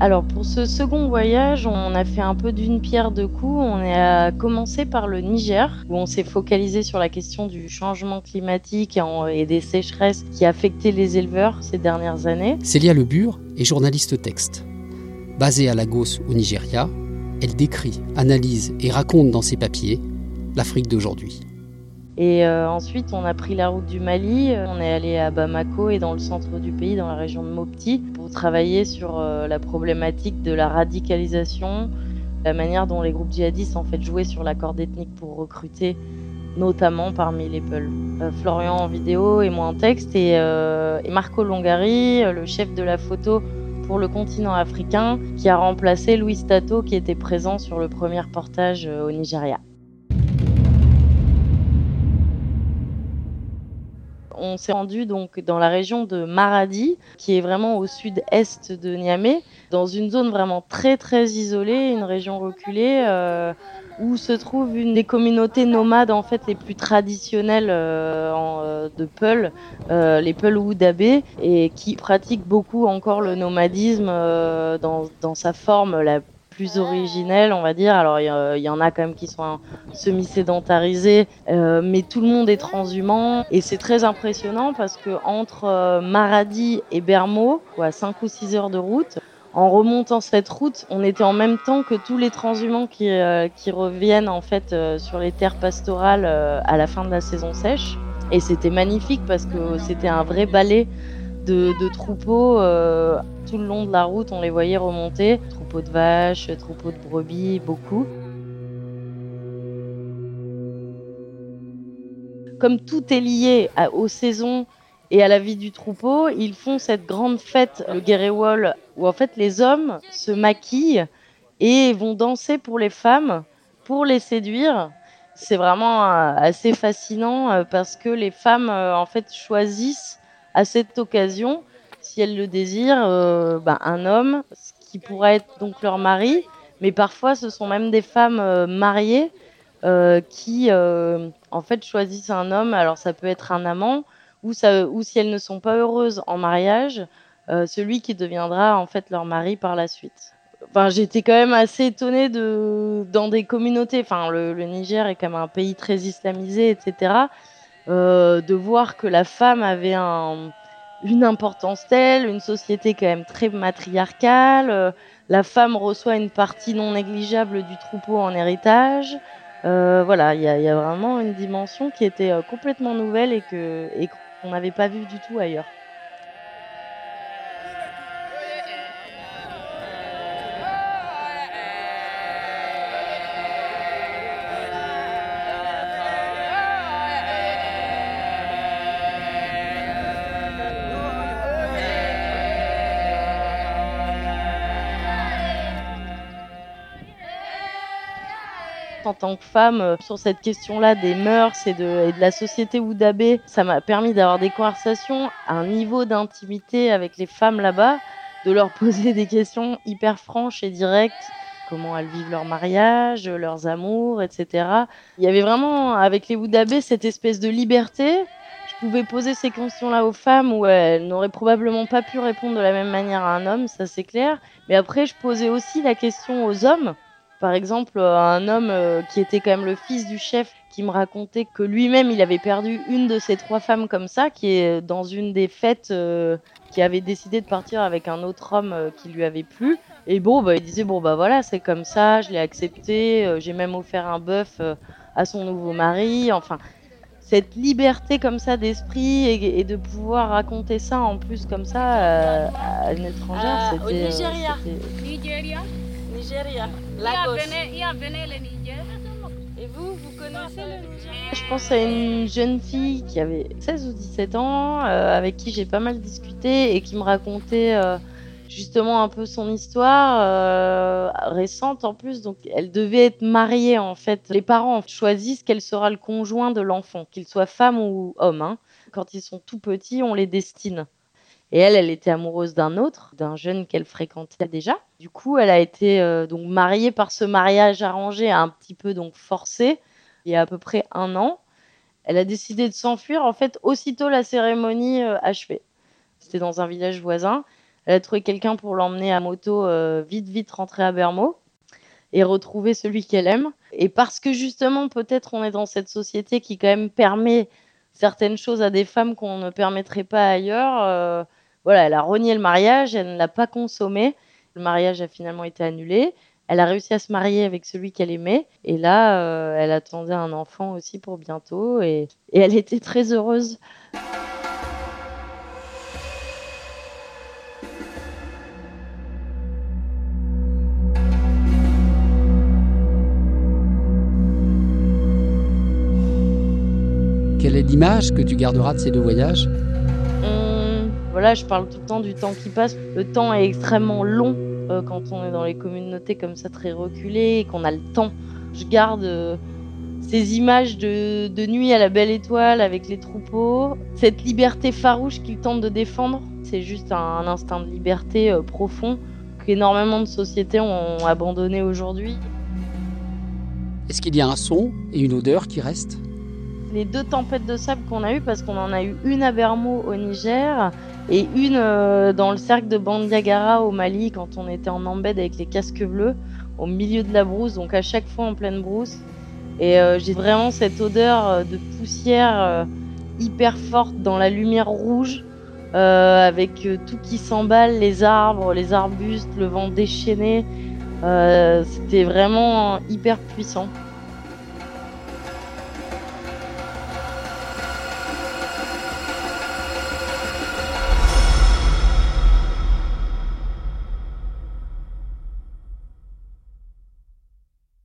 Pour ce second voyage, on a fait un peu d'une pierre deux coups. On a commencé par le Niger, où on s'est focalisé sur la question du changement climatique et des sécheresses qui affectaient les éleveurs ces dernières années. Célia Lebure est journaliste texte. Basée à Lagos, au Nigeria, elle décrit, analyse et raconte dans ses papiers l'Afrique d'aujourd'hui. Et euh, ensuite, on a pris la route du Mali. On est allé à Bamako et dans le centre du pays, dans la région de Mopti, pour travailler sur euh, la problématique de la radicalisation, la manière dont les groupes djihadistes en fait jouaient sur la corde ethnique pour recruter, notamment parmi les Peuls. Euh, Florian en vidéo et moi en texte et, et Marco Longari, le chef de la photo pour le continent africain, qui a remplacé Louis Tato qui était présent sur le premier reportage au Nigeria. On s'est rendu donc dans la région de Maradi, qui est vraiment au sud-est de Niamey, dans une zone vraiment très très isolée, une région reculée. Euh, où se trouve une des communautés nomades en fait les plus traditionnelles euh, euh, de Peul, les Peul Oudabé, et qui pratiquent beaucoup encore le nomadisme dans, sa forme la plus originelles, on va dire. Alors, il y, en a quand même qui sont semi-sédentarisés, euh, mais tout le monde est transhumant. Et c'est très impressionnant parce que entre euh, Maradi et Bermo, à 5 ou 6 heures de route, en remontant cette route, on était en même temps que tous les transhumants qui, euh, qui reviennent en fait sur les terres pastorales à la fin de la saison sèche. Et c'était magnifique parce que c'était un vrai ballet de, de troupeaux tout le long de la route, on les voyait remonter. De vaches, troupeaux de brebis, beaucoup. Comme tout est lié aux saisons et à la vie du troupeau, ils font cette grande fête, le Guéréwol, où en fait les hommes se maquillent et vont danser pour les femmes, pour les séduire. C'est vraiment euh, assez fascinant euh, parce que les femmes euh, en fait choisissent à cette occasion si elles le désirent, bah, un homme qui pourrait être donc leur mari, mais parfois ce sont même des femmes euh, mariées euh, qui en fait choisissent un homme. Alors ça peut être un amant ou, ça, ou si elles ne sont pas heureuses en mariage, celui qui deviendra en fait leur mari par la suite. Enfin, j'étais quand même assez étonnée de dans des communautés. Enfin, le, le, Niger est quand même un pays très islamisé, etc. de voir que la femme avait un une importance telle, une société quand même très matriarcale. Euh, la femme reçoit une partie non négligeable du troupeau en héritage. Euh, voilà, il y, y, a vraiment une dimension qui était euh, complètement nouvelle et que et qu'on n'avait pas vue du tout ailleurs. En tant que femme euh, sur cette question-là des mœurs et de, la société Oudabé. Ça m'a permis d'avoir des conversations à un niveau d'intimité avec les femmes là-bas, de leur poser des questions hyper franches et directes comment elles vivent leur mariage, leurs amours, etc. Il y avait vraiment, avec les Oudabé, cette espèce de liberté. Je pouvais poser ces questions-là aux femmes où elles n'auraient probablement pas pu répondre de la même manière à un homme, ça c'est clair. Mais après, je posais aussi la question aux hommes par exemple, euh, un homme euh, qui était quand même le fils du chef qui me racontait que lui-même il avait perdu une de ses trois femmes comme ça, qui est dans une des fêtes, euh, qui avait décidé de partir avec un autre homme qui lui avait plu. Et bon, bah, il disait bon bah voilà, c'est comme ça, je l'ai accepté, j'ai même offert un bœuf à son nouveau mari. Enfin, cette liberté comme ça d'esprit et, de pouvoir raconter ça en plus comme ça à une étrangère, c'était. Nigeria. Nigeria. Et vous, vous connaissez le Nigeria Je pense à une jeune fille qui avait 16 ou 17 ans, euh, avec qui j'ai pas mal discuté et qui me racontait euh, justement un peu son histoire euh, récente en plus. Donc, elle devait être mariée en fait. Les parents choisissent quel sera le conjoint de l'enfant, qu'il soit femme ou homme. Hein. Quand ils sont tout petits, on les destine. Et elle, elle était amoureuse d'un autre, d'un jeune qu'elle fréquentait déjà. Du coup, elle a été euh, donc mariée par ce mariage arrangé, un petit peu donc forcé, il y a à peu près un an. Elle a décidé de s'enfuir, en fait, aussitôt la cérémonie euh, achevée. C'était dans un village voisin. Elle a trouvé quelqu'un pour l'emmener à moto vite, vite rentrer à Bermo et retrouver celui qu'elle aime. Et parce que justement, peut-être on est dans cette société qui quand même permet certaines choses à des femmes qu'on ne permettrait pas ailleurs. Voilà, elle a renié le mariage, elle ne l'a pas consommé. Le mariage a finalement été annulé. Elle a réussi à se marier avec celui qu'elle aimait. Et là, euh, elle attendait un enfant aussi pour bientôt. Et, elle était très heureuse. Quelle est l'image que tu garderas de ces deux voyages? Voilà, je parle tout le temps du temps qui passe. Le temps est extrêmement long euh, quand on est dans les communautés comme ça, très reculées, et qu'on a le temps. Je garde euh, ces images de, nuit à la belle étoile avec les troupeaux, cette liberté farouche qu'ils tentent de défendre. C'est juste un, instinct de liberté euh, profond qu'énormément de sociétés ont abandonné aujourd'hui. Est-ce qu'il y a un son et une odeur qui restent les deux tempêtes de sable qu'on a eues, parce qu'on en a eu une à Bermo au Niger et une euh, dans le cercle de Bandiagara au Mali quand on était en embed avec les casques bleus au milieu de la brousse, donc à chaque fois en pleine brousse. Et euh, j'ai vraiment cette odeur euh, de poussière hyper forte dans la lumière rouge, avec tout qui s'emballe, les arbres, les arbustes, le vent déchaîné. C'était vraiment hyper puissant.